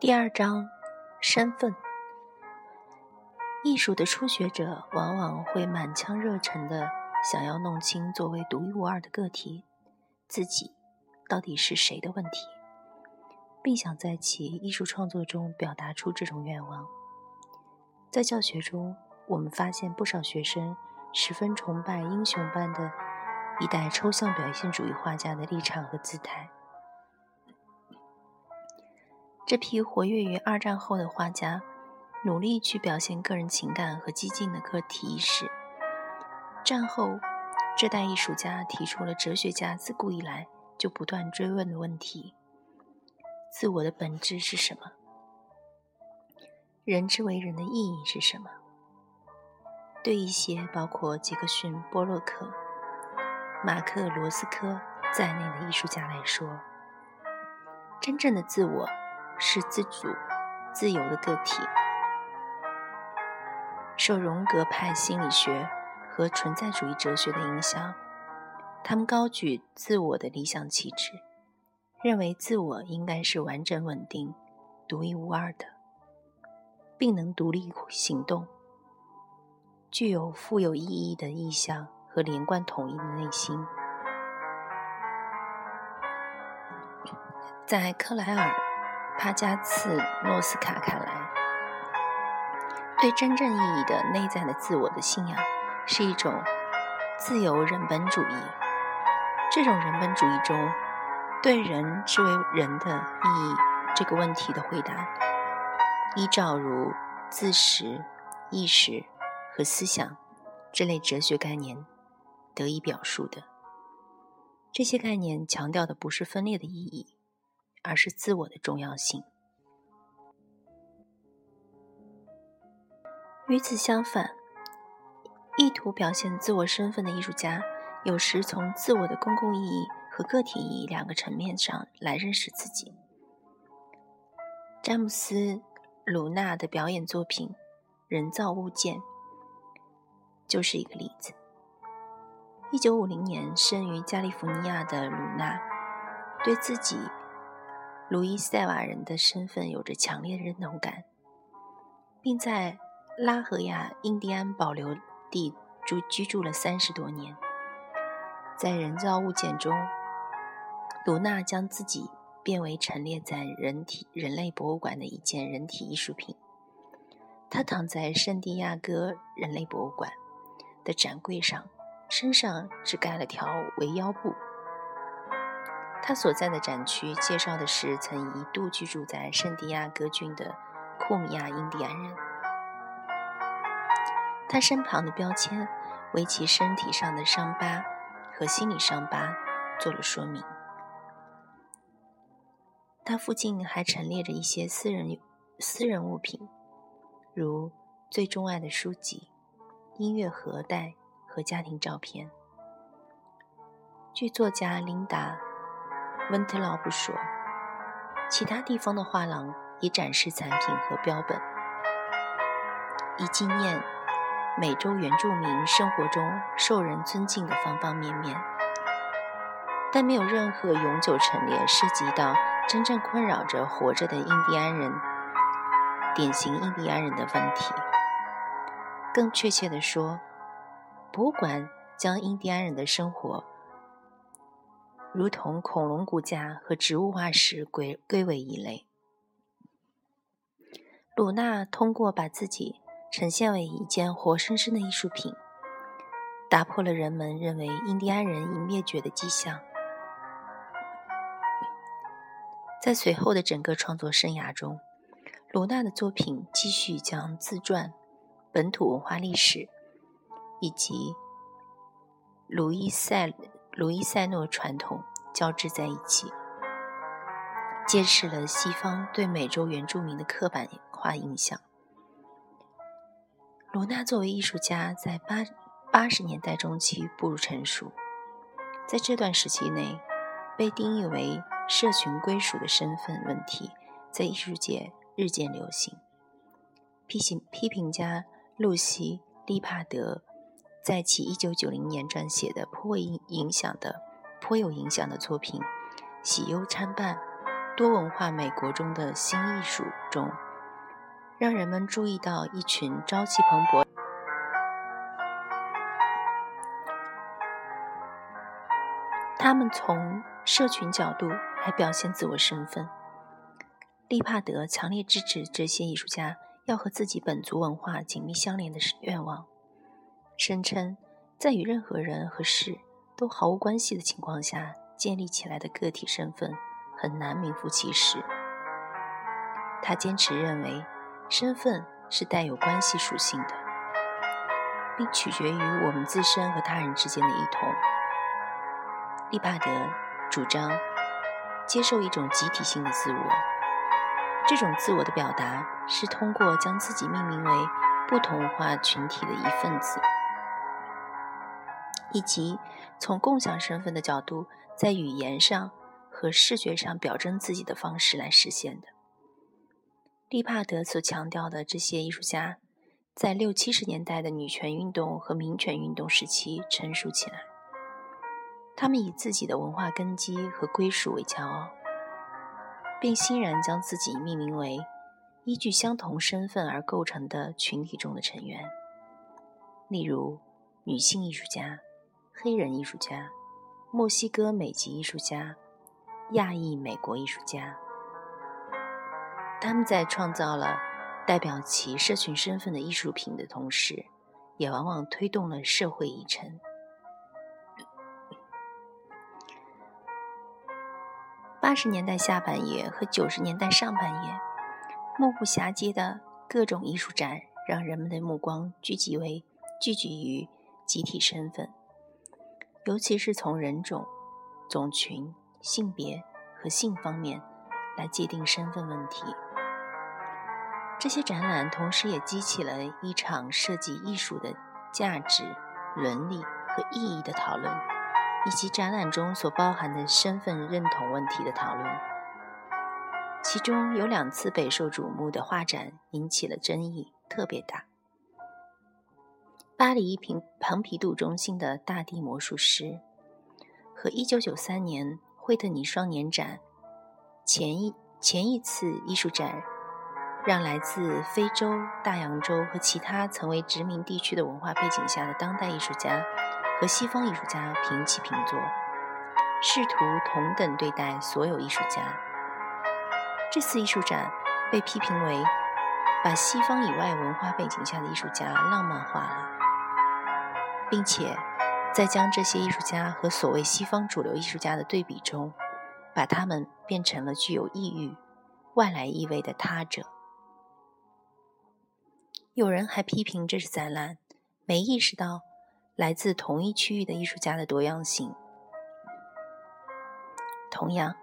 第二章，身份。艺术的初学者往往会满腔热忱的想要弄清作为独一无二的个体，自己到底是谁的问题，并想在其艺术创作中表达出这种愿望。在教学中，我们发现不少学生十分崇拜英雄般的一代抽象表现主义画家的立场和姿态。这批活跃于二战后的画家，努力去表现个人情感和激进的个体意识。战后，这代艺术家提出了哲学家自古以来就不断追问的问题：自我的本质是什么？人之为人的意义是什么？对一些包括杰克逊、波洛克、马克·罗斯科在内的艺术家来说，真正的自我。是自主、自由的个体。受荣格派心理学和存在主义哲学的影响，他们高举自我的理想旗帜，认为自我应该是完整、稳定、独一无二的，并能独立行动，具有富有意义的意向和连贯统一的内心。在克莱尔。帕加茨诺斯卡看来，对真正意义的内在的自我的信仰是一种自由人本主义。这种人本主义中，对人之为人的意义这个问题的回答，依照如自识、意识和思想这类哲学概念得以表述的。这些概念强调的不是分裂的意义。而是自我的重要性。与此相反，意图表现自我身份的艺术家，有时从自我的公共意义和个体意义两个层面上来认识自己。詹姆斯·鲁纳的表演作品《人造物件》就是一个例子。一九五零年生于加利福尼亚的鲁纳，对自己。路易塞瓦人的身份有着强烈的认同感，并在拉合亚印第安保留地住居住了三十多年。在人造物件中，卢娜将自己变为陈列在人体人类博物馆的一件人体艺术品。她躺在圣地亚哥人类博物馆的展柜上，身上只盖了条围腰布。他所在的展区介绍的是曾一度居住在圣地亚哥郡的库米亚印第安人。他身旁的标签为其身体上的伤疤和心理伤疤做了说明。他附近还陈列着一些私人私人物品，如最钟爱的书籍、音乐盒带和家庭照片。据作家琳达。温特劳不说，其他地方的画廊也展示产品和标本，以纪念美洲原住民生活中受人尊敬的方方面面。但没有任何永久陈列涉及到真正困扰着活着的印第安人、典型印第安人的问题。更确切地说，博物馆将印第安人的生活。如同恐龙骨架和植物化石归归为一类。鲁纳通过把自己呈现为一件活生生的艺术品，打破了人们认为印第安人已灭绝的迹象。在随后的整个创作生涯中，鲁纳的作品继续将自传、本土文化历史以及鲁伊塞。卢伊塞诺传统交织在一起，揭示了西方对美洲原住民的刻板化印象。卢娜作为艺术家，在八八十年代中期步入成熟，在这段时期内，被定义为社群归属的身份问题在艺术界日渐流行。批评批评家露西·利帕德。在其一九九零年撰写的颇为影响的、颇有影响的作品《喜忧参半》多文化美国中的新艺术中，让人们注意到一群朝气蓬勃。他们从社群角度来表现自我身份。利帕德强烈支持这些艺术家要和自己本族文化紧密相连的愿望，声称在与任何人和事都毫无关系的情况下建立起来的个体身份很难名副其实。他坚持认为，身份是带有关系属性的，并取决于我们自身和他人之间的异同。利帕德主张接受一种集体性的自我，这种自我的表达是通过将自己命名为不同文化群体的一份子，以及从共享身份的角度，在语言上和视觉上表征自己的方式来实现的。利帕德所强调的这些艺术家，在六七十年代的女权运动和民权运动时期成熟起来。他们以自己的文化根基和归属为骄傲，并欣然将自己命名为依据相同身份而构成的群体中的成员，例如女性艺术家、黑人艺术家、墨西哥美籍艺术家、亚裔美国艺术家。他们在创造了代表其社群身份的艺术品的同时，也往往推动了社会议程。八十年代下半叶和九十年代上半叶，目不暇接的各种艺术展，让人们的目光聚集为聚集于集体身份，尤其是从人种、种群、性别和性方面来界定身份问题。这些展览同时也激起了一场涉及艺术的价值、伦理和意义的讨论。以及展览中所包含的身份认同问题的讨论，其中有两次备受瞩目的画展引起了争议，特别大。巴黎一平蓬皮杜中心的大地魔术师和1993年惠特尼双年展前一前一次艺术展，让来自非洲、大洋洲和其他曾为殖民地区的文化背景下的当代艺术家。和西方艺术家平起平坐，试图同等对待所有艺术家。这次艺术展被批评为把西方以外文化背景下的艺术家浪漫化了，并且在将这些艺术家和所谓西方主流艺术家的对比中，把他们变成了具有异域、外来意味的他者。有人还批评这是展览没意识到。来自同一区域的艺术家的多样性。同样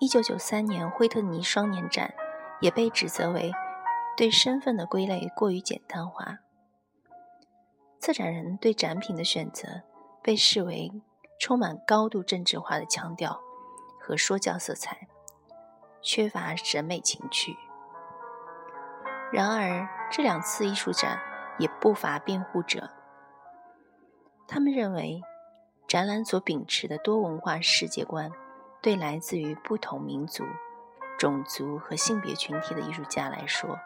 ，1993年惠特尼双年展也被指责为对身份的归类过于简单化。策展人对展品的选择被视为充满高度政治化的腔调和说教色彩，缺乏审美情趣。然而，这两次艺术展也不乏辩护者。他们认为，展览所秉持的多文化世界观，对来自于不同民族、种族和性别群体的艺术家来说，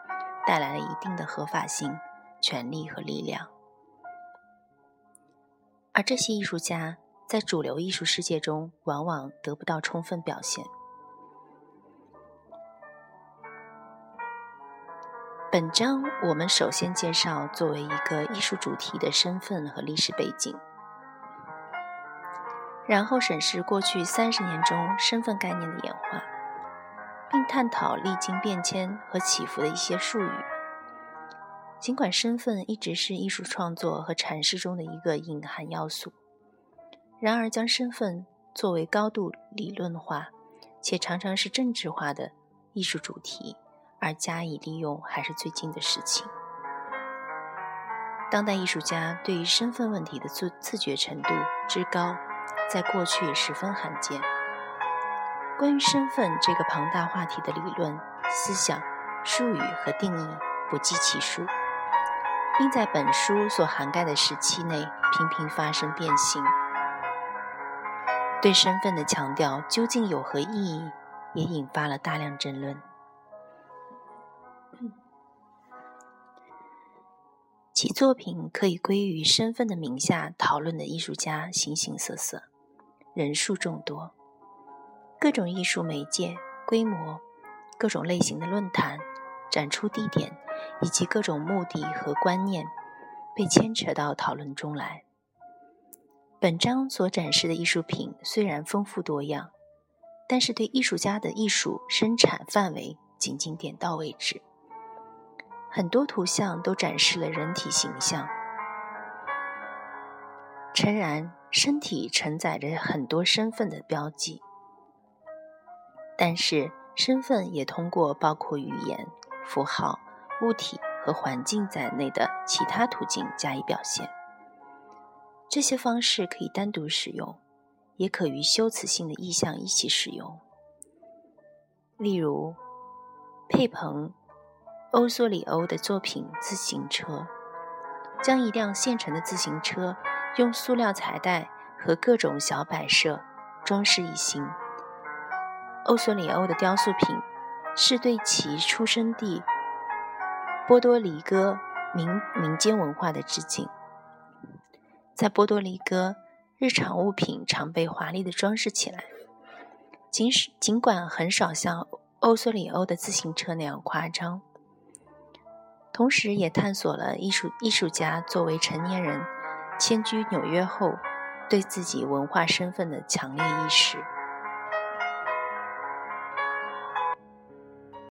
带来了一定的合法性、权利和力量。而这些艺术家在主流艺术世界中，往往得不到充分表现。本章我们首先介绍作为一个艺术主题的身份和历史背景，然后审视过去三十年中身份概念的演化，并探讨历经变迁和起伏的一些术语。尽管身份一直是艺术创作和阐释中的一个隐含要素，然而将身份作为高度理论化且常常是政治化的艺术主题。而加以利用还是最近的事情。当代艺术家对于身份问题的自自觉程度之高，在过去十分罕见。关于身份这个庞大话题的理论、思想、术语和定义不计其数，并在本书所涵盖的时期内频频发生变形。对身份的强调究竟有何意义，也引发了大量争论。其作品可以归于身份的名下讨论的艺术家形形色色，人数众多，各种艺术媒介、规模、各种类型的论坛、展出地点以及各种目的和观念被牵扯到讨论中来。本章所展示的艺术品虽然丰富多样，但是对艺术家的艺术生产范围仅仅点到为止。很多图像都展示了人体形象。诚然，身体承载着很多身份的标记，但是身份也通过包括语言、符号、物体和环境在内的其他途径加以表现。这些方式可以单独使用，也可与修辞性的意象一起使用。例如，佩彭。欧索里欧的作品《自行车》将一辆现成的自行车用塑料彩带和各种小摆设装饰一新。欧索里欧的雕塑品是对其出生地波多黎各民民间文化的致敬。在波多黎各，日常物品常被华丽的装饰起来，尽使尽管很少像欧索里欧的自行车那样夸张。同时，也探索了艺术艺术家作为成年人迁居纽约后，对自己文化身份的强烈意识。